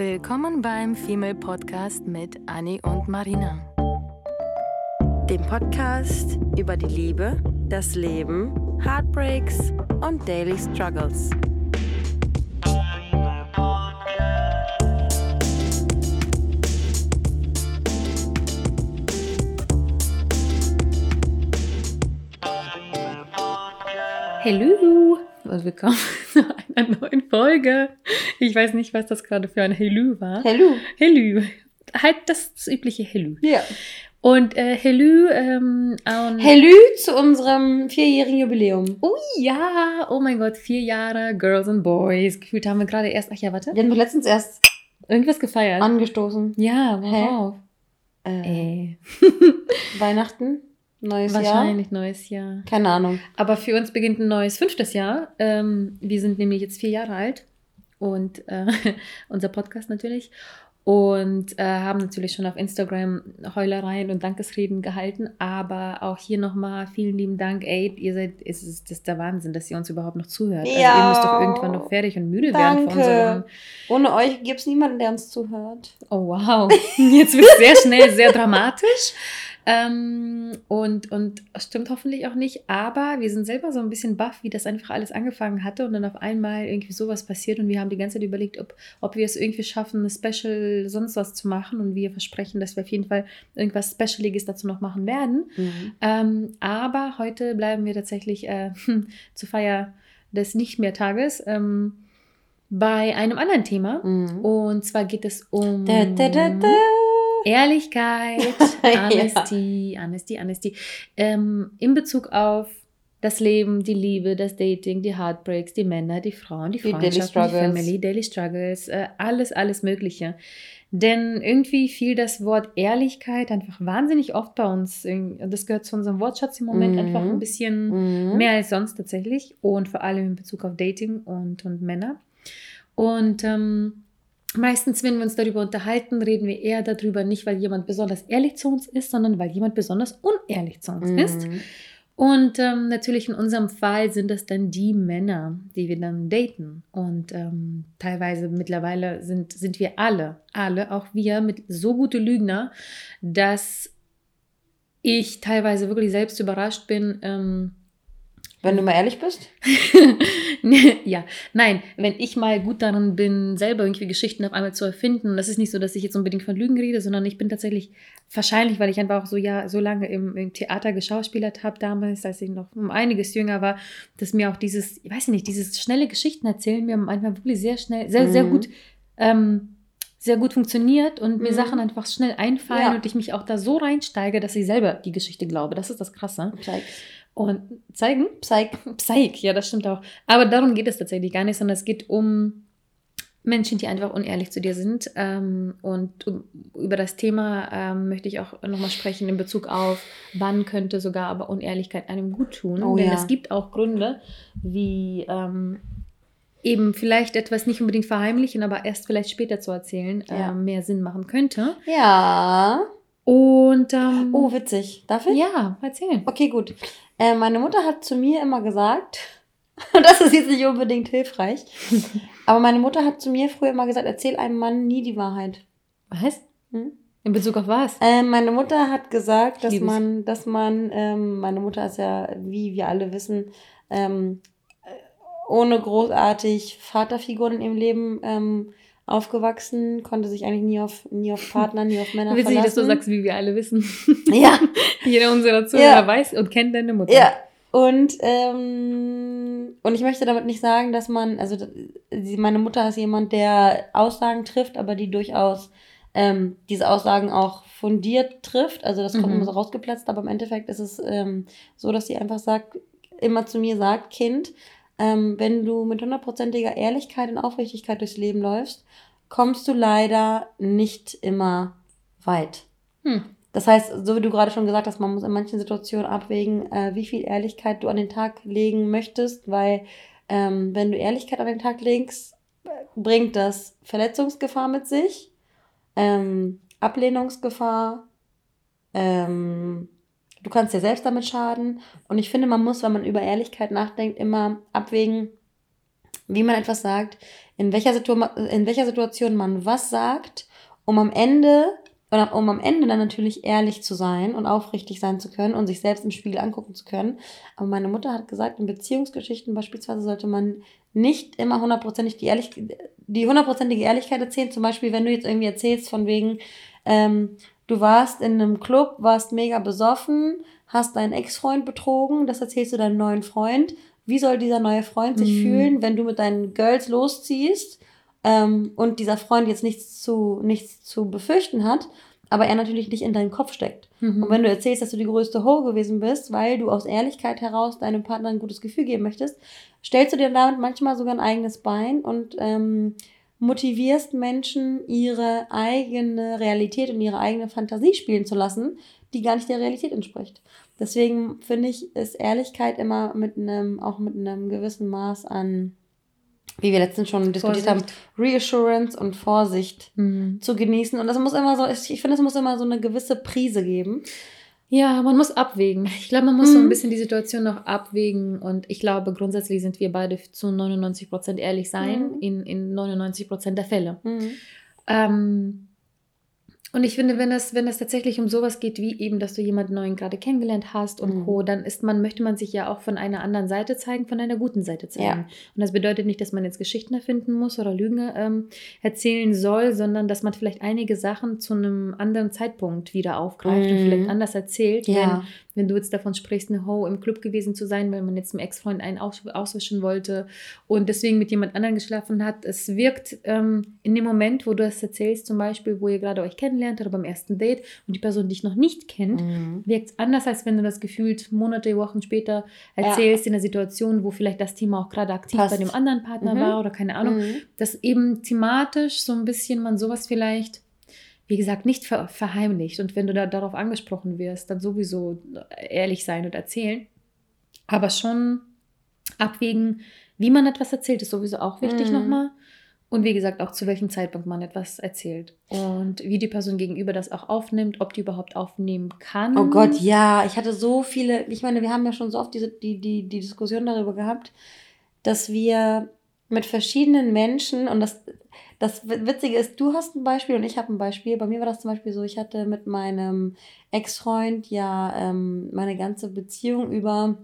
Willkommen beim Female Podcast mit Annie und Marina. Dem Podcast über die Liebe, das Leben, Heartbreaks und Daily Struggles. Hallo und willkommen einer neuen Folge. Ich weiß nicht, was das gerade für ein Hello war. Hello. Hello. Halt das, das übliche Hello. Ja. Und äh, Hello ähm, an... Hello zu unserem vierjährigen Jubiläum. Oh ja, oh mein Gott, vier Jahre Girls and Boys. Gefühlt haben wir gerade erst, ach ja, warte, Wir haben doch letztens erst irgendwas gefeiert. angestoßen. ja, Hä? worauf? Äh, Äh, Weihnachten, neues Jahr. wahrscheinlich neues Jahr. Keine Ahnung. Aber für uns beginnt ein neues fünftes Jahr. Ähm, wir sind nämlich jetzt vier Jahre alt und äh, unser Podcast natürlich. Und äh, haben natürlich schon auf Instagram Heulereien und Dankesreden gehalten. Aber auch hier nochmal vielen lieben Dank. Ey, ihr seid, es ist, das ist der Wahnsinn, dass ihr uns überhaupt noch zuhört. Also Ja. ihr müsst doch irgendwann noch fertig und müde werden von unserem. Danke. Ohne euch gibt es niemanden, der uns zuhört. Oh wow, jetzt wird es sehr schnell sehr dramatisch. Ähm, und, und stimmt hoffentlich auch nicht, aber wir sind selber so ein bisschen baff, wie das einfach alles angefangen hatte und dann auf einmal irgendwie sowas passiert und wir haben die ganze Zeit überlegt, ob, ob wir es irgendwie schaffen, eine Special sonst was zu machen und wir versprechen, dass wir auf jeden Fall irgendwas Specialiges dazu noch machen werden. Ähm, aber heute bleiben wir tatsächlich äh, zur Feier des Nicht-Mehr-Tages ähm, bei einem anderen Thema. Mhm. Und zwar geht es um Da, da, da, Ehrlichkeit, Ja. Honesty, Honesty, Honesty. Ähm, in Bezug auf das Leben, die Liebe, das Dating, die Heartbreaks, die Männer, die Frauen, die Die Freundschaften, die. Family, Daily Struggles, äh, alles, alles Mögliche. Denn irgendwie fiel das Wort Ehrlichkeit einfach wahnsinnig oft bei uns. Das gehört zu unserem Wortschatz im Moment Mhm. einfach ein bisschen Mhm. Mehr als sonst tatsächlich und vor allem in Bezug auf Dating und, und Männer. Und ähm, meistens, wenn wir uns darüber unterhalten, reden wir eher darüber, nicht weil jemand besonders ehrlich zu uns ist, sondern weil jemand besonders unehrlich zu uns ist. Mhm. Und ähm, natürlich in unserem Fall sind das dann die Männer, die wir dann daten. Und ähm, teilweise mittlerweile sind, sind wir alle, alle, auch wir, mit so gute Lügner, dass ich teilweise wirklich selbst überrascht bin, ähm, Wenn du mal ehrlich bist. ja, nein, wenn ich mal gut darin bin, selber irgendwie Geschichten auf einmal zu erfinden, das ist nicht so, dass ich jetzt unbedingt von Lügen rede, sondern ich bin tatsächlich, wahrscheinlich, weil ich einfach auch so, ja, so lange im, im Theater geschauspielert habe damals, als ich noch um einiges jünger war, dass mir auch dieses, ich weiß nicht, dieses schnelle Geschichten erzählen mir manchmal wirklich sehr schnell, sehr, sehr Mhm. gut, ähm, sehr gut funktioniert und mir Mhm. Sachen einfach schnell einfallen Ja. und ich mich auch da so reinsteige, dass ich selber die Geschichte glaube. Das ist das Krasse. Psych. Und zeigen? Psych. Psych, ja, das stimmt auch. Aber darum geht es tatsächlich gar nicht, sondern es geht um Menschen, die einfach unehrlich zu dir sind. Ähm, und über das Thema ähm, möchte ich auch nochmal sprechen in Bezug auf, wann könnte sogar aber Unehrlichkeit einem gut tun. Oh Denn ja. es gibt auch Gründe, wie ähm, eben vielleicht etwas nicht unbedingt verheimlichen, aber erst vielleicht später zu erzählen, Ja. mehr Sinn machen könnte. Ja. Und ähm, Oh, witzig. Darf ich? ja, erzählen. Okay, gut. Äh, meine Mutter hat zu mir immer gesagt, und das ist jetzt nicht unbedingt hilfreich, aber meine Mutter hat zu mir früher immer gesagt, erzähl einem Mann nie die Wahrheit. Was? Hm? In Bezug auf was? Äh, meine Mutter hat gesagt, dass man, dass man, ähm, meine Mutter ist ja, wie wir alle wissen, ähm, äh, ohne großartig Vaterfiguren in ihrem Leben ähm, aufgewachsen, konnte sich eigentlich nie auf, nie auf Partner, nie auf Männer Witzig, dass du verlassen. sagst, wie wir alle wissen. Ja, Jeder unserer Zuhörer Ja. weiß und kennt deine Mutter. Ja, und, ähm, und ich möchte damit nicht sagen, dass man, also meine Mutter ist jemand, der Aussagen trifft, aber die durchaus ähm, diese Aussagen auch fundiert trifft. Also das kommt Mhm. immer so rausgeplatzt, aber im Endeffekt ist es ähm, so, dass sie einfach sagt, immer zu mir sagt, Kind, ähm, wenn du mit hundertprozentiger Ehrlichkeit und Aufrichtigkeit durchs Leben läufst, kommst du leider nicht immer weit. Hm. Das heißt, so wie du gerade schon gesagt hast, man muss in manchen Situationen abwägen, äh, wie viel Ehrlichkeit du an den Tag legen möchtest, weil ähm, wenn du Ehrlichkeit an den Tag legst, bringt das Verletzungsgefahr mit sich, ähm, Ablehnungsgefahr, ähm, du kannst dir selbst damit schaden. Und ich finde, man muss, wenn man über Ehrlichkeit nachdenkt, immer abwägen, wie man etwas sagt, in welcher, Situ in welcher Situation man was sagt, um am Ende oder um am Ende dann natürlich ehrlich zu sein und aufrichtig sein zu können und sich selbst im Spiegel angucken zu können. Aber meine Mutter hat gesagt, in Beziehungsgeschichten beispielsweise sollte man nicht immer hundertprozentig die, Ehrlich die hundertprozentige Ehrlichkeit erzählen. Zum Beispiel, wenn du jetzt irgendwie erzählst von wegen, ähm, du warst in einem Club, warst mega besoffen, hast deinen Ex-Freund betrogen, das erzählst du deinem neuen Freund. Wie soll dieser neue Freund sich mhm. fühlen, wenn du mit deinen Girls losziehst ähm, und dieser Freund jetzt nichts zu, nichts zu befürchten hat, aber er natürlich nicht in deinem Kopf steckt. Mhm. Und wenn du erzählst, dass du die größte Ho gewesen bist, weil du aus Ehrlichkeit heraus deinem Partner ein gutes Gefühl geben möchtest, stellst du dir damit manchmal sogar ein eigenes Bein und ähm, motivierst Menschen, ihre eigene Realität und ihre eigene Fantasie spielen zu lassen, die gar nicht der Realität entspricht. Deswegen finde ich, ist Ehrlichkeit immer mit einem, auch mit einem gewissen Maß an wie wir letztens schon diskutiert Vorsicht. haben, Reassurance und Vorsicht mhm. zu genießen. Und das muss immer so, ich finde, es muss immer so eine gewisse Prise geben. Ja, man muss abwägen. Ich glaube, man muss mhm. so ein bisschen die Situation noch abwägen. Und ich glaube, grundsätzlich sind wir beide zu 99 Prozent ehrlich sein, mhm. in, in 99 Prozent der Fälle. Mhm. Ähm, und ich finde, wenn es, wenn es tatsächlich um sowas geht, wie eben, dass du jemanden neuen gerade kennengelernt hast und mhm. Co., dann ist man, möchte man sich ja auch von einer anderen Seite zeigen, von einer guten Seite zeigen. Ja. Und das bedeutet nicht, dass man jetzt Geschichten erfinden muss oder Lügen ähm, erzählen soll, sondern dass man vielleicht einige Sachen zu einem anderen Zeitpunkt wieder aufgreift mhm. und vielleicht anders erzählt. Ja. Wenn, wenn du jetzt davon sprichst, eine Ho im Club gewesen zu sein, weil man jetzt einem Ex-Freund einen aus, auswischen wollte und deswegen mit jemand anderem geschlafen hat. Es wirkt ähm, in dem Moment, wo du das erzählst, zum Beispiel, wo ihr gerade euch kennenlernt oder beim ersten Date und die Person dich noch nicht kennt, mhm. wirkt es anders, als wenn du das gefühlt Monate, Wochen später erzählst ja. in einer Situation, wo vielleicht das Thema auch gerade aktiv Passt. bei dem anderen Partner mhm. war oder keine Ahnung. Mhm. Dass eben thematisch so ein bisschen man sowas vielleicht wie gesagt, nicht ver verheimlicht. Und wenn du da darauf angesprochen wirst, dann sowieso ehrlich sein und erzählen. Aber schon abwägen, wie man etwas erzählt, ist sowieso auch wichtig mhm. nochmal. Und wie gesagt, auch zu welchem Zeitpunkt man etwas erzählt. Und wie die Person gegenüber das auch aufnimmt, ob die überhaupt aufnehmen kann. Oh Gott, ja. Ich hatte so viele, ich meine, wir haben ja schon so oft diese, die, die, die Diskussion darüber gehabt, dass wir mit verschiedenen Menschen, und das, das Witzige ist, du hast ein Beispiel und ich habe ein Beispiel. Bei mir war das zum Beispiel so, ich hatte mit meinem Ex-Freund ja ähm, meine ganze Beziehung über,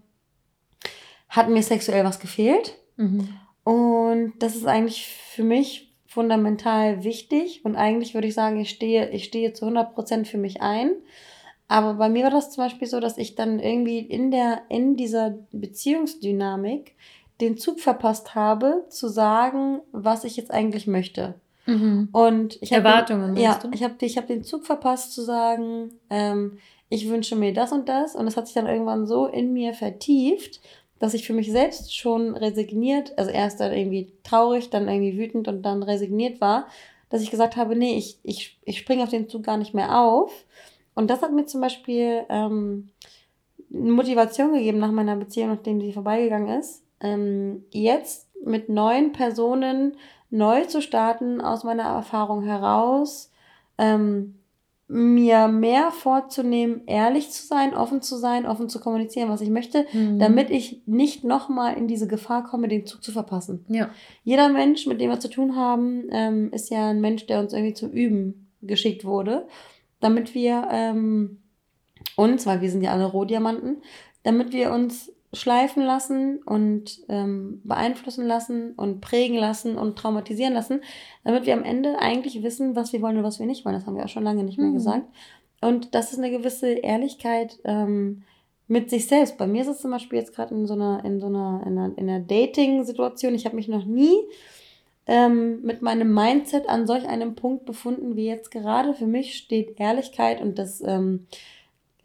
hat mir sexuell was gefehlt. Mhm. Und das ist eigentlich für mich fundamental wichtig. Und eigentlich würde ich sagen, ich stehe, ich stehe zu 100% für mich ein. Aber bei mir war das zum Beispiel so, dass ich dann irgendwie in der, in dieser Beziehungsdynamik den Zug verpasst habe, zu sagen, was ich jetzt eigentlich möchte. Mhm. Und ich Erwartungen. Den, ja, du? ich habe ich hab den Zug verpasst zu sagen, ähm, ich wünsche mir das und das. Und es hat sich dann irgendwann so in mir vertieft, dass ich für mich selbst schon resigniert, also erst dann irgendwie traurig, dann irgendwie wütend und dann resigniert war, dass ich gesagt habe, nee, ich, ich, ich springe auf den Zug gar nicht mehr auf. Und das hat mir zum Beispiel ähm, Motivation gegeben nach meiner Beziehung, nachdem sie vorbeigegangen ist, ähm, jetzt mit neuen Personen neu zu starten, aus meiner Erfahrung heraus, ähm, mir mehr vorzunehmen, ehrlich zu sein, offen zu sein, offen zu kommunizieren, was ich möchte, mhm. damit ich nicht nochmal in diese Gefahr komme, den Zug zu verpassen. Ja. Jeder Mensch, mit dem wir zu tun haben, ähm, ist ja ein Mensch, der uns irgendwie zum Üben geschickt wurde, damit wir ähm, uns, weil wir sind ja alle Rohdiamanten, damit wir uns schleifen lassen und ähm, beeinflussen lassen und prägen lassen und traumatisieren lassen, damit wir am Ende eigentlich wissen, was wir wollen und was wir nicht wollen. Das haben wir auch schon lange nicht mehr mhm. gesagt. Und das ist eine gewisse Ehrlichkeit ähm, mit sich selbst. Bei mir ist es zum Beispiel jetzt gerade in so einer, in so einer, in einer, in einer Dating-Situation. Ich habe mich noch nie ähm, mit meinem Mindset an solch einem Punkt befunden wie jetzt gerade. Für mich steht Ehrlichkeit und das ähm,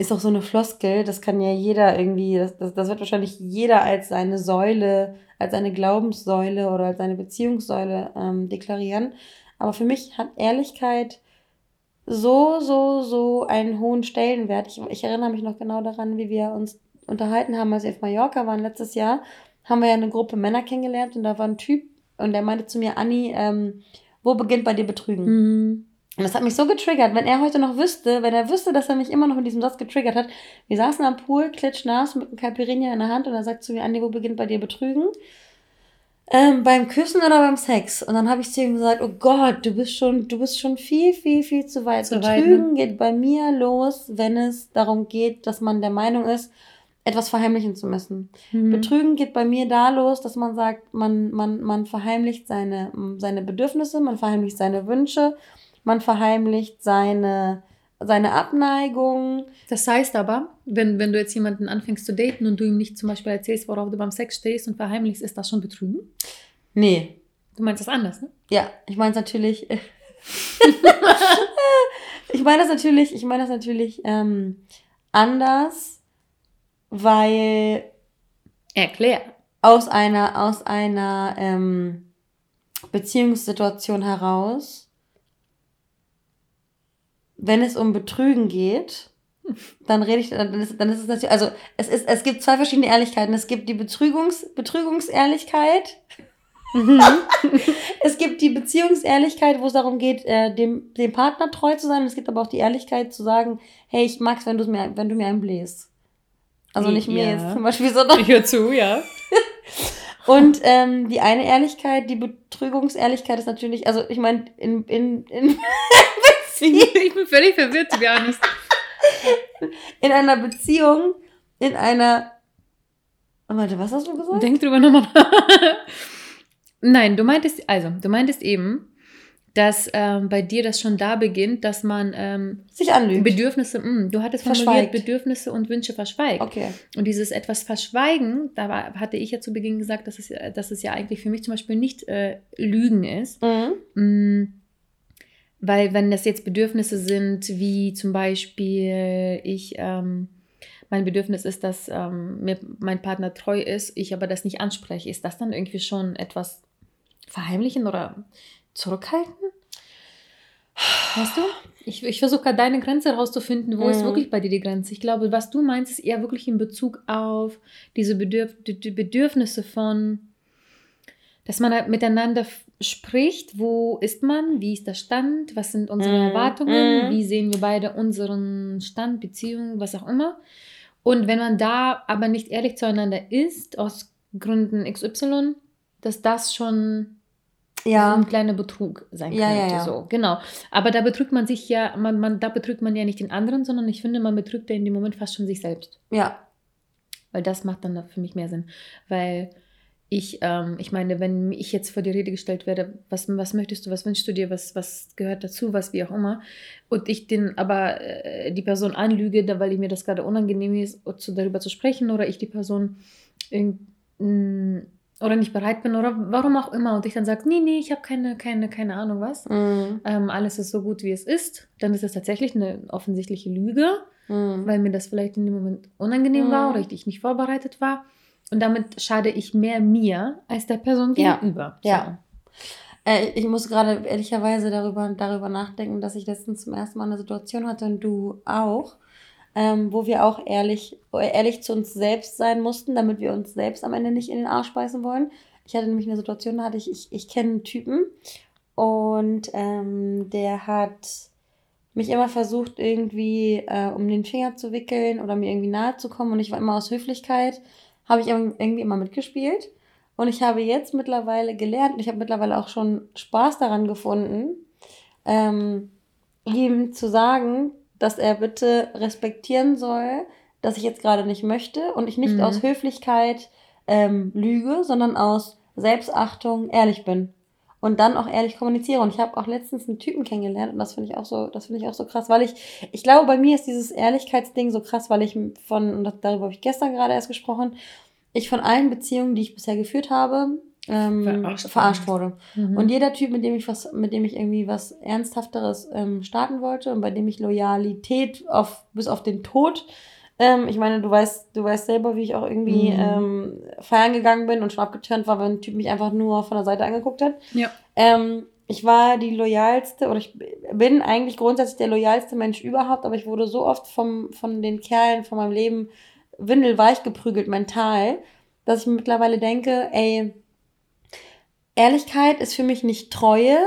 ist auch so eine Floskel, das kann ja jeder irgendwie, das, das, das wird wahrscheinlich jeder als seine Säule, als eine Glaubenssäule oder als eine Beziehungssäule ähm, deklarieren. Aber für mich hat Ehrlichkeit so, so, so einen hohen Stellenwert. Ich, ich erinnere mich noch genau daran, wie wir uns unterhalten haben, als wir auf Mallorca waren letztes Jahr, haben wir ja eine Gruppe Männer kennengelernt und da war ein Typ und der meinte zu mir, Anni, ähm, wo beginnt bei dir Betrügen? Mhm. Und das hat mich so getriggert. Wenn er heute noch wüsste, wenn er wüsste, dass er mich immer noch in diesem Satz getriggert hat. Wir saßen am Pool, klitschnass mit einem Caipirinha in der Hand und er sagt zu mir, Andi, wo beginnt bei dir Betrügen? Ähm, beim Küssen oder beim Sex. Und dann habe ich zu ihm gesagt, oh Gott, du bist schon, du bist schon viel, viel, viel zu weit. Zu weit, Betrügen ne? geht bei mir los, wenn es darum geht, dass man der Meinung ist, etwas verheimlichen zu müssen. Mhm. Betrügen geht bei mir da los, dass man sagt, man, man, man verheimlicht seine, seine Bedürfnisse, man verheimlicht seine Wünsche, man verheimlicht seine, seine Abneigung. Das heißt aber, wenn, wenn du jetzt jemanden anfängst zu daten und du ihm nicht zum Beispiel erzählst, worauf du beim Sex stehst und verheimlichst, ist das schon Betrügen? Nee. Du meinst das anders, ne? Ja, ich meine es natürlich. ich meine das natürlich, ich meine das natürlich ähm, anders, weil Erklär. aus einer, aus einer ähm, Beziehungssituation heraus, wenn es um Betrügen geht, dann rede ich, dann ist, dann ist es natürlich, also es ist, es gibt zwei verschiedene Ehrlichkeiten. Es gibt die Betrügungs, Betrügungsehrlichkeit. es gibt die Beziehungsehrlichkeit, wo es darum geht, äh, dem, dem Partner treu zu sein. Es gibt aber auch die Ehrlichkeit zu sagen, hey, ich mag's, wenn, mir, wenn du mir einen bläst. Also nicht mir Ja. jetzt zum Beispiel, sondern Ich höre zu, ja. und ähm, die eine Ehrlichkeit, die Betrügungsehrlichkeit ist natürlich, also ich meine, in, in, in, Ich, bin völlig verwirrt, be honest. in einer Beziehung, in einer. Oh, warte, was hast du gesagt? Denk drüber nochmal nach. Nein, du meintest, also, du meintest eben, dass ähm, bei dir das schon da beginnt, dass man ähm, Sich anlügt. Bedürfnisse, mh, du hattest formuliert, Verschweigt. Bedürfnisse und Wünsche verschweigt. Okay. Und dieses etwas Verschweigen, da war, hatte ich ja zu Beginn gesagt, dass es, ja- dass es ja eigentlich für mich zum Beispiel nicht äh, Lügen ist. Mhm. Mm, Weil wenn das jetzt Bedürfnisse sind, wie zum Beispiel ich, ähm, mein Bedürfnis ist, dass ähm, mir mein Partner treu ist, ich aber das nicht anspreche, ist das dann irgendwie schon etwas verheimlichen oder zurückhalten? Weißt du? Ich, ich versuche gerade deine Grenze herauszufinden, wo ist Mhm. wirklich bei dir die Grenze? Ich glaube, was du meinst, ist eher wirklich in Bezug auf diese Bedürf die, Bedürfnisse von, dass man halt miteinander spricht, wo ist man, wie ist der Stand, was sind unsere Mhm. Erwartungen, Mhm. wie sehen wir beide unseren Stand, Beziehung, was auch immer. Und wenn man da aber nicht ehrlich zueinander ist, aus Gründen XY, dass das schon Ja. ein kleiner Betrug sein Ja, könnte. ja, ja. So, genau. Aber da betrügt man sich ja, man, man, da betrügt man ja nicht den anderen, sondern ich finde, man betrügt ja in dem Moment fast schon sich selbst. Ja. Weil das macht dann für mich mehr Sinn. Weil ich, ähm, ich meine, wenn ich jetzt vor die Rede gestellt werde, was, was möchtest du, was wünschst du dir, was, was gehört dazu, was wie auch immer, und ich den aber äh, die Person anlüge, da, weil mir das gerade unangenehm ist, zu, darüber zu sprechen, oder ich die Person oder nicht bereit bin, oder warum auch immer, und ich dann sage, nee, nee, ich habe keine, keine, keine Ahnung was, Mhm. ähm, alles ist so gut, wie es ist, dann ist das tatsächlich eine offensichtliche Lüge Mhm. weil mir das vielleicht in dem Moment unangenehm war Mhm. oder ich nicht vorbereitet war. Und damit schade ich mehr mir als der Person Ja. gegenüber. Ja. Äh, ich muss gerade ehrlicherweise darüber, darüber nachdenken, dass ich letztens zum ersten Mal eine Situation hatte und du auch, ähm, wo wir auch ehrlich, ehrlich zu uns selbst sein mussten, damit wir uns selbst am Ende nicht in den Arsch beißen wollen. Ich hatte nämlich eine Situation, da hatte ich, ich, ich kenne einen Typen und ähm, der hat mich immer versucht, irgendwie äh, um den Finger zu wickeln oder mir irgendwie nahe zu kommen und ich war immer aus Höflichkeit, habe ich irgendwie immer mitgespielt. Und ich habe jetzt mittlerweile gelernt, und ich habe mittlerweile auch schon Spaß daran gefunden, ähm, ihm zu sagen, dass er bitte respektieren soll, dass ich jetzt gerade nicht möchte und ich nicht Mhm. aus Höflichkeit ähm, lüge, sondern aus Selbstachtung ehrlich bin und dann auch ehrlich kommuniziere. Und ich habe auch letztens einen Typen kennengelernt und das finde ich auch so, das finde ich auch so krass, weil ich, ich glaube, bei mir ist dieses Ehrlichkeitsding so krass, weil ich von, und darüber habe ich gestern gerade erst gesprochen, ich von allen Beziehungen, die ich bisher geführt habe, ähm, Verarscht verarscht, wurde. Mhm. Und jeder Typ, mit dem ich was, mit dem ich irgendwie was Ernsthafteres ähm, starten wollte und bei dem ich Loyalität auf, bis auf den Tod, ähm, ich meine, du weißt, du weißt selber, wie ich auch irgendwie Mhm. ähm, feiern gegangen bin und schon abgeturnt war, wenn ein Typ mich einfach nur von der Seite angeguckt hat. Ja. Ähm, ich war die loyalste oder ich bin eigentlich grundsätzlich der loyalste Mensch überhaupt, aber ich wurde so oft vom, von den Kerlen von meinem Leben windelweich geprügelt mental, dass ich mittlerweile denke, ey, Ehrlichkeit ist für mich nicht Treue.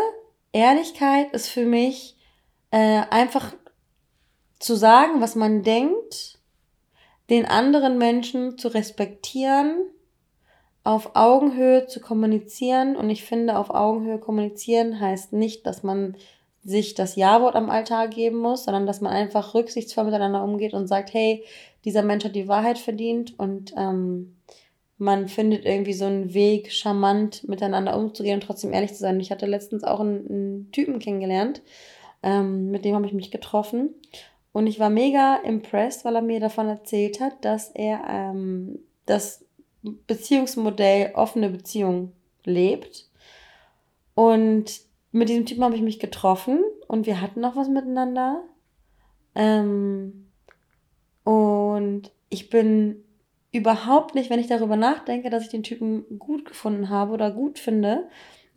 Ehrlichkeit ist für mich äh, einfach zu sagen, was man denkt, den anderen Menschen zu respektieren, auf Augenhöhe zu kommunizieren. Und ich finde, auf Augenhöhe kommunizieren heißt nicht, dass man sich das Ja-Wort am Altar geben muss, sondern dass man einfach rücksichtsvoll miteinander umgeht und sagt, hey, dieser Mensch hat die Wahrheit verdient und ähm, man findet irgendwie so einen Weg, charmant miteinander umzugehen und trotzdem ehrlich zu sein. Ich hatte letztens auch einen, einen Typen kennengelernt, ähm, mit dem habe ich mich getroffen und ich war mega impressed, weil er mir davon erzählt hat, dass er ähm, das Beziehungsmodell offene Beziehung lebt und mit diesem Typen habe ich mich getroffen und wir hatten noch was miteinander. Ähm, und ich bin überhaupt nicht, wenn ich darüber nachdenke, dass ich den Typen gut gefunden habe oder gut finde.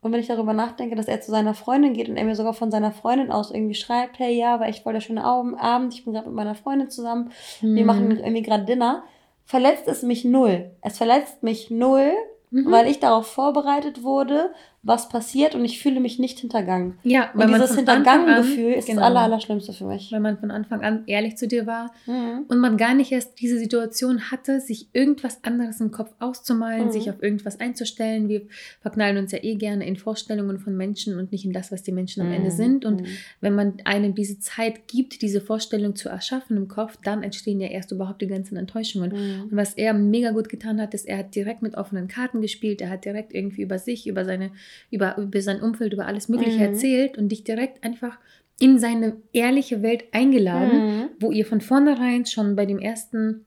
Und wenn ich darüber nachdenke, dass er zu seiner Freundin geht und er mir sogar von seiner Freundin aus irgendwie schreibt, hey, ja, war echt voll der schöne Abend, ich bin gerade mit meiner Freundin zusammen, hm. wir machen irgendwie gerade Dinner, verletzt es mich null. Es verletzt mich null, mhm. weil ich darauf vorbereitet wurde, was passiert und ich fühle mich nicht hintergangen. Ja, weil und dieses Hintergangen-Gefühl ist genau, das Aller, Allerschlimmste für mich. Wenn man von Anfang an ehrlich zu dir war mhm. und man gar nicht erst diese Situation hatte, sich irgendwas anderes im Kopf auszumalen, mhm. sich auf irgendwas einzustellen. Wir verknallen uns ja eh gerne in Vorstellungen von Menschen und nicht in das, was die Menschen am mhm. Ende sind. Und mhm. wenn man einem diese Zeit gibt, diese Vorstellung zu erschaffen im Kopf, dann entstehen ja erst überhaupt die ganzen Enttäuschungen. Mhm. Und was er mega gut getan hat, ist, er hat direkt mit offenen Karten gespielt, er hat direkt irgendwie über sich, über seine über, über sein Umfeld, über alles Mögliche mhm. erzählt und dich direkt einfach in seine ehrliche Welt eingeladen, mhm. wo ihr von vornherein schon bei dem ersten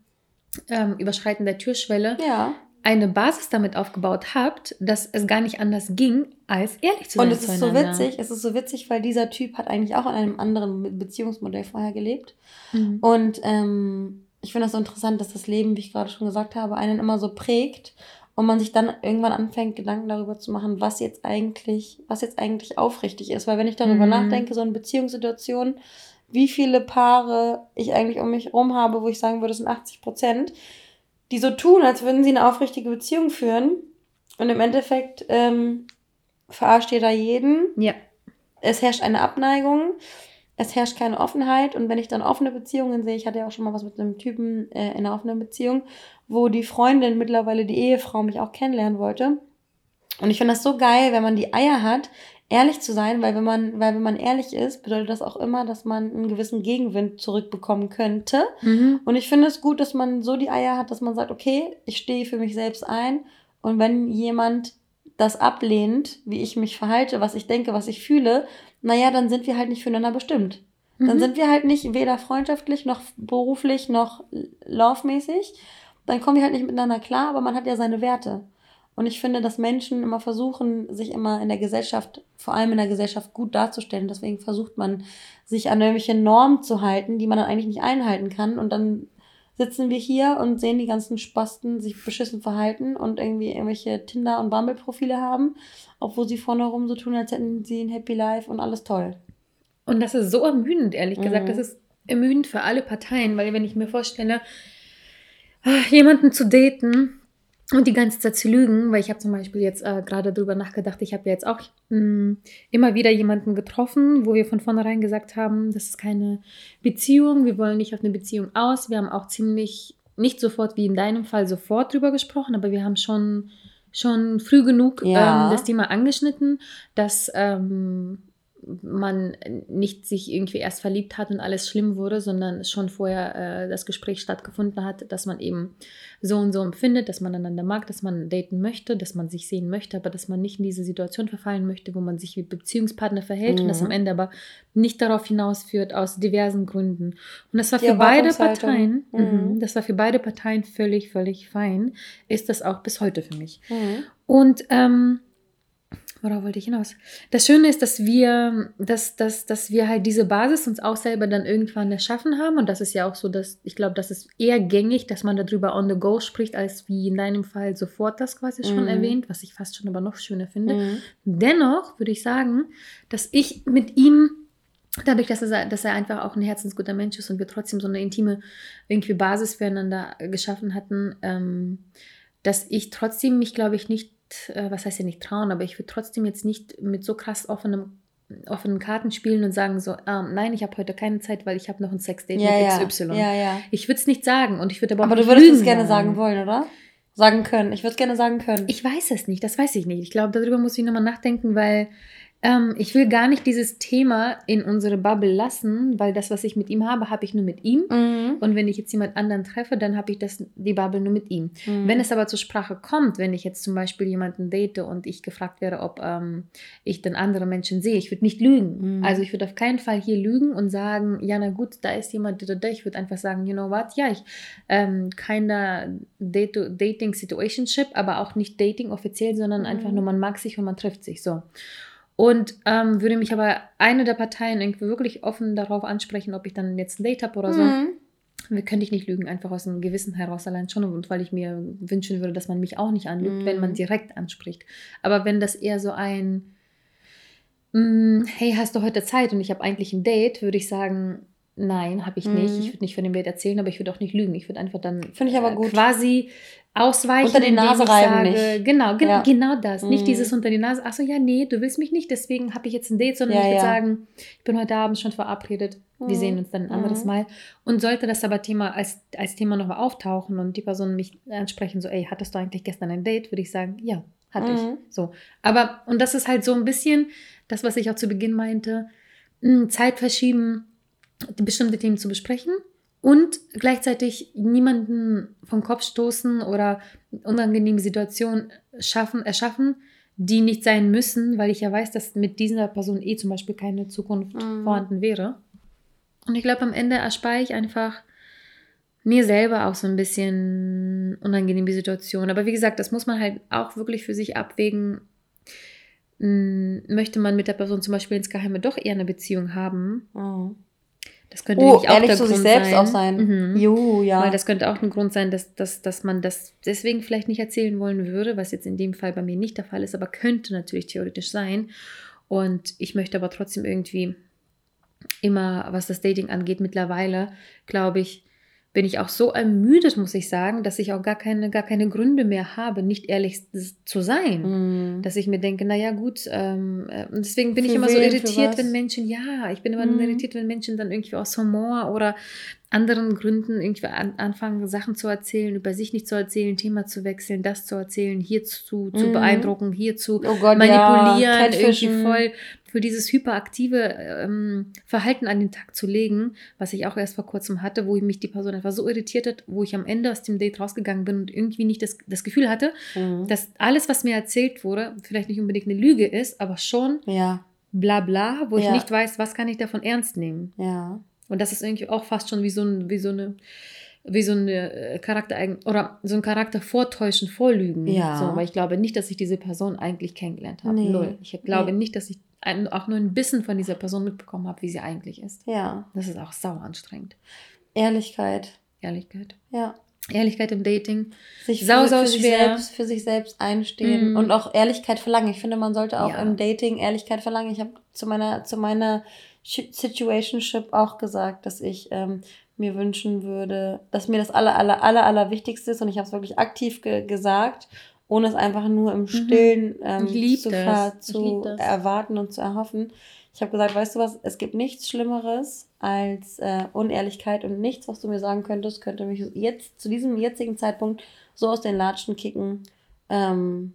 ähm, Überschreiten der Türschwelle ja. eine Basis damit aufgebaut habt, dass es gar nicht anders ging, als ehrlich zu sein. Und es ist so witzig, es ist so witzig, weil dieser Typ hat eigentlich auch in einem anderen Beziehungsmodell vorher gelebt. Mhm. Und ähm, ich finde das so interessant, dass das Leben, wie ich gerade schon gesagt habe, einen immer so prägt und man sich dann irgendwann anfängt, Gedanken darüber zu machen, was jetzt eigentlich, was jetzt eigentlich aufrichtig ist. Weil wenn ich darüber mhm. nachdenke, so eine Beziehungssituation, wie viele Paare ich eigentlich um mich herum habe, wo ich sagen würde, es sind 80 Prozent, die so tun, als würden sie eine aufrichtige Beziehung führen. Und im Endeffekt ähm, verarscht ihr da jeden. Ja. Es herrscht eine Abneigung es herrscht keine Offenheit und wenn ich dann offene Beziehungen sehe, ich hatte ja auch schon mal was mit einem Typen äh, in einer offenen Beziehung, wo die Freundin mittlerweile die Ehefrau mich auch kennenlernen wollte. Und ich finde das so geil, wenn man die Eier hat, ehrlich zu sein, weil wenn man, weil wenn man ehrlich ist, bedeutet das auch immer, dass man einen gewissen Gegenwind zurückbekommen könnte. Mhm. Und ich finde es gut, dass man so die Eier hat, dass man sagt, okay, ich stehe für mich selbst ein. Und wenn jemand das ablehnt, wie ich mich verhalte, was ich denke, was ich fühle, naja, dann sind wir halt nicht füreinander bestimmt. Mhm. Dann sind wir halt nicht weder freundschaftlich noch beruflich noch laufmäßig. Dann kommen wir halt nicht miteinander klar, aber man hat ja seine Werte. Und ich finde, dass Menschen immer versuchen, sich immer in der Gesellschaft, vor allem in der Gesellschaft, gut darzustellen. Deswegen versucht man, sich an irgendwelche Normen zu halten, die man dann eigentlich nicht einhalten kann. Und dann sitzen wir hier und sehen die ganzen Spasten sich beschissen verhalten und irgendwie irgendwelche Tinder- und Bumble-Profile haben, obwohl sie vorne rum so tun, als hätten sie ein Happy Life und alles toll. Und das ist so ermüdend, ehrlich mhm. gesagt. Das ist ermüdend für alle Parteien, weil wenn ich mir vorstelle, jemanden zu daten, und die ganze Zeit zu lügen, weil ich habe zum Beispiel jetzt äh, gerade darüber nachgedacht, ich habe ja jetzt auch mh, hm, immer wieder jemanden getroffen, wo wir von vornherein gesagt haben, das ist keine Beziehung, wir wollen nicht auf eine Beziehung aus. Wir haben auch ziemlich, nicht sofort wie in deinem Fall sofort drüber gesprochen, aber wir haben schon, schon früh genug ja. ähm, das Thema angeschnitten, dass ähm, man nicht sich irgendwie erst verliebt hat und alles schlimm wurde, sondern schon vorher äh, das Gespräch stattgefunden hat, dass man eben so und so empfindet, dass man einander mag, dass man daten möchte, dass man sich sehen möchte, aber dass man nicht in diese Situation verfallen möchte, wo man sich wie Beziehungspartner verhält mhm. und das am Ende aber nicht darauf hinausführt aus diversen Gründen. Und das war Die für beide Parteien, mhm. mhm. das war für beide Parteien völlig, völlig fein, ist das auch bis heute für mich. Mhm. Und ähm, Worauf wollte ich hinaus? Das Schöne ist, dass wir, dass, dass, dass wir halt diese Basis uns auch selber dann irgendwann erschaffen haben. Und das ist ja auch so, dass ich glaube, das ist eher gängig, dass man darüber on the go spricht, als wie in deinem Fall sofort das quasi schon mhm. erwähnt, was ich fast schon aber noch schöner finde. Mhm. Dennoch würde ich sagen, dass ich mit ihm dadurch, dass er, dass er einfach auch ein herzensguter Mensch ist und wir trotzdem so eine intime irgendwie Basis füreinander geschaffen hatten, ähm, dass ich trotzdem mich, glaube ich, nicht äh, was heißt ja nicht trauen, aber ich würde trotzdem jetzt nicht mit so krass offenem offenen Karten spielen und sagen so, ähm, nein, ich habe heute keine Zeit, weil ich habe noch ein Sexdate ja, mit XY. Ja, ja. Ich würde es nicht sagen und ich würde aber Aber du würdest es gerne sagen wollen, oder? sagen können. Ich würde es gerne sagen können. Ich weiß es nicht, das weiß ich nicht. Ich glaube, darüber muss ich nochmal nachdenken, weil ähm, ich will gar nicht dieses Thema in unsere Bubble lassen, weil das, was ich mit ihm habe, habe ich nur mit ihm. Mhm. Und wenn ich jetzt jemand anderen treffe, dann habe ich das, die Bubble nur mit ihm. Mhm. Wenn es aber zur Sprache kommt, wenn ich jetzt zum Beispiel jemanden date und ich gefragt wäre, ob ähm, ich dann andere Menschen sehe, ich würde nicht lügen. Mhm. Also ich würde auf keinen Fall hier lügen und sagen, ja na gut, da ist jemand, da, da. ich würde einfach sagen, you know what, ja, ich ähm, keiner date Dating Situationship, aber auch nicht Dating offiziell, sondern Mhm. einfach nur man mag sich und man trifft sich so. Und ähm, würde mich aber eine der Parteien irgendwie wirklich offen darauf ansprechen, ob ich dann jetzt ein Date habe oder so. Mhm. Wir könnte ich nicht lügen, einfach aus einem Gewissen heraus allein schon und weil ich mir wünschen würde, dass man mich auch nicht anlügt, Mhm. wenn man direkt anspricht. Aber wenn das eher so ein, mm, hey, hast du heute Zeit und ich habe eigentlich ein Date, würde ich sagen, nein, habe ich nicht. Mhm. Ich würde nicht von dem Date erzählen, aber ich würde auch nicht lügen. Ich würde einfach dann Finde ich aber äh, gut. quasi ausweichen. Unter die Nase reiben sage, nicht. Genau, gen Ja. genau das. Nicht Mhm. dieses unter die Nase, achso, ja, nee, du willst mich nicht, deswegen habe ich jetzt ein Date, sondern Ja, ich würde ja. sagen, ich bin heute Abend schon verabredet. Wir Mhm. sehen uns dann ein anderes Mhm. Mal. Und sollte das aber Thema als, als Thema nochmal auftauchen und die Person mich ansprechen, so, ey, hattest du eigentlich gestern ein Date, würde ich sagen, ja, hatte Mhm. ich. So. Aber, und das ist halt so ein bisschen das, was ich auch zu Beginn meinte, mh, Zeit verschieben, bestimmte Themen zu besprechen und gleichzeitig niemanden vom Kopf stoßen oder unangenehme Situationen schaffen, erschaffen, die nicht sein müssen, weil ich ja weiß, dass mit dieser Person eh zum Beispiel keine Zukunft Mhm. vorhanden wäre. Und ich glaube, am Ende erspare ich einfach mir selber auch so ein bisschen unangenehme Situationen. Aber wie gesagt, das muss man halt auch wirklich für sich abwägen. Hm, Möchte man mit der Person zum Beispiel ins Geheime doch eher eine Beziehung haben? Mhm. Das könnte Oh, auch ehrlich der zu sich Grund selbst sein. auch sein. Mhm. Juhu, ja. Weil das könnte auch ein Grund sein, dass, dass, dass man das deswegen vielleicht nicht erzählen wollen würde, was jetzt in dem Fall bei mir nicht der Fall ist, aber könnte natürlich theoretisch sein. Und ich möchte aber trotzdem irgendwie immer, was das Dating angeht, mittlerweile, glaube ich, bin ich auch so ermüdet, muss ich sagen, dass ich auch gar keine, gar keine Gründe mehr habe, nicht ehrlich zu sein. Mhm. Dass ich mir denke, naja, gut, ähm, äh, und deswegen bin ich Für immer so wen, für irritiert, wenn Menschen, ja, ich bin immer Mhm. irritiert, wenn Menschen dann irgendwie aus Humor oder anderen Gründen irgendwie an, anfangen, Sachen zu erzählen, über sich nicht zu erzählen, Thema zu wechseln, das zu erzählen, hier zu, zu Mhm. beeindrucken, hier zu Oh Gott, manipulieren, ja. irgendwie voll für dieses hyperaktive ähm, Verhalten an den Tag zu legen, was ich auch erst vor kurzem hatte, wo mich die Person einfach so irritiert hat, wo ich am Ende aus dem Date rausgegangen bin und irgendwie nicht das, das Gefühl hatte, Mhm. dass alles, was mir erzählt wurde, vielleicht nicht unbedingt eine Lüge ist, aber schon Ja, bla bla, wo ich Ja. nicht weiß, was kann ich davon ernst nehmen. ja. Und das ist irgendwie auch fast schon wie so, ein, wie so eine wie so eine äh, Charaktereigen oder so ein Charakter vortäuschen, vorlügen. Ja. So, weil ich glaube nicht, dass ich diese Person eigentlich kennengelernt habe. Nee. Null. Ich glaube Nee. nicht, dass ich ein, auch nur ein bisschen von dieser Person mitbekommen habe, wie sie eigentlich ist. Ja. Das ist auch sauer anstrengend. Ehrlichkeit. Ehrlichkeit. Ja. Ehrlichkeit im Dating. Sich Sau, für, sau für, sich schwer. selbst, für sich selbst einstehen Mhm. und auch Ehrlichkeit verlangen. Ich finde, man sollte auch Ja. im Dating Ehrlichkeit verlangen. Ich habe zu meiner, zu meiner Situationship auch gesagt, dass ich ähm, mir wünschen würde, dass mir das aller, aller, aller, aller Wichtigste ist und ich habe es wirklich aktiv ge gesagt, ohne es einfach nur im Stillen ähm, Mhm. Ich lieb zu, zu erwarten und zu erhoffen. Ich habe gesagt, weißt du was, es gibt nichts Schlimmeres als äh, Unehrlichkeit und nichts, was du mir sagen könntest, könnte mich jetzt zu diesem jetzigen Zeitpunkt so aus den Latschen kicken, ähm,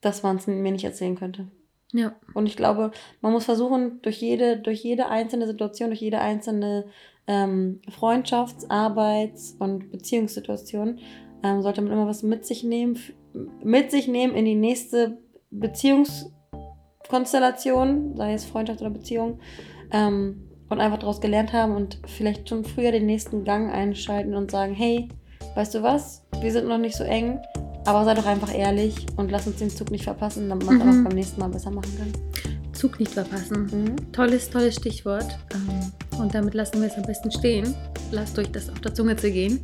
dass man es mir nicht erzählen könnte. Ja. Und ich glaube, man muss versuchen, durch jede, durch jede einzelne Situation, durch jede einzelne ähm, Freundschafts-, Arbeits- und Beziehungssituation, ähm, sollte man immer was mit sich nehmen, mit sich nehmen in die nächste Beziehungskonstellation, sei es Freundschaft oder Beziehung, ähm, und einfach daraus gelernt haben und vielleicht schon früher den nächsten Gang einschalten und sagen, hey, weißt du was, wir sind noch nicht so eng, aber sei doch einfach ehrlich und lass uns den Zug nicht verpassen, damit man es Mhm. beim nächsten Mal besser machen kann. Zug nicht verpassen. Mhm. Tolles, tolles Stichwort. Ähm, Und damit lassen wir es am besten stehen. Lasst euch das auf der Zunge zergehen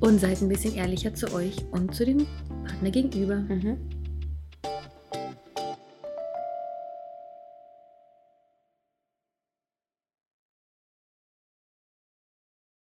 und seid ein bisschen ehrlicher zu euch und zu dem Partner gegenüber. Mhm.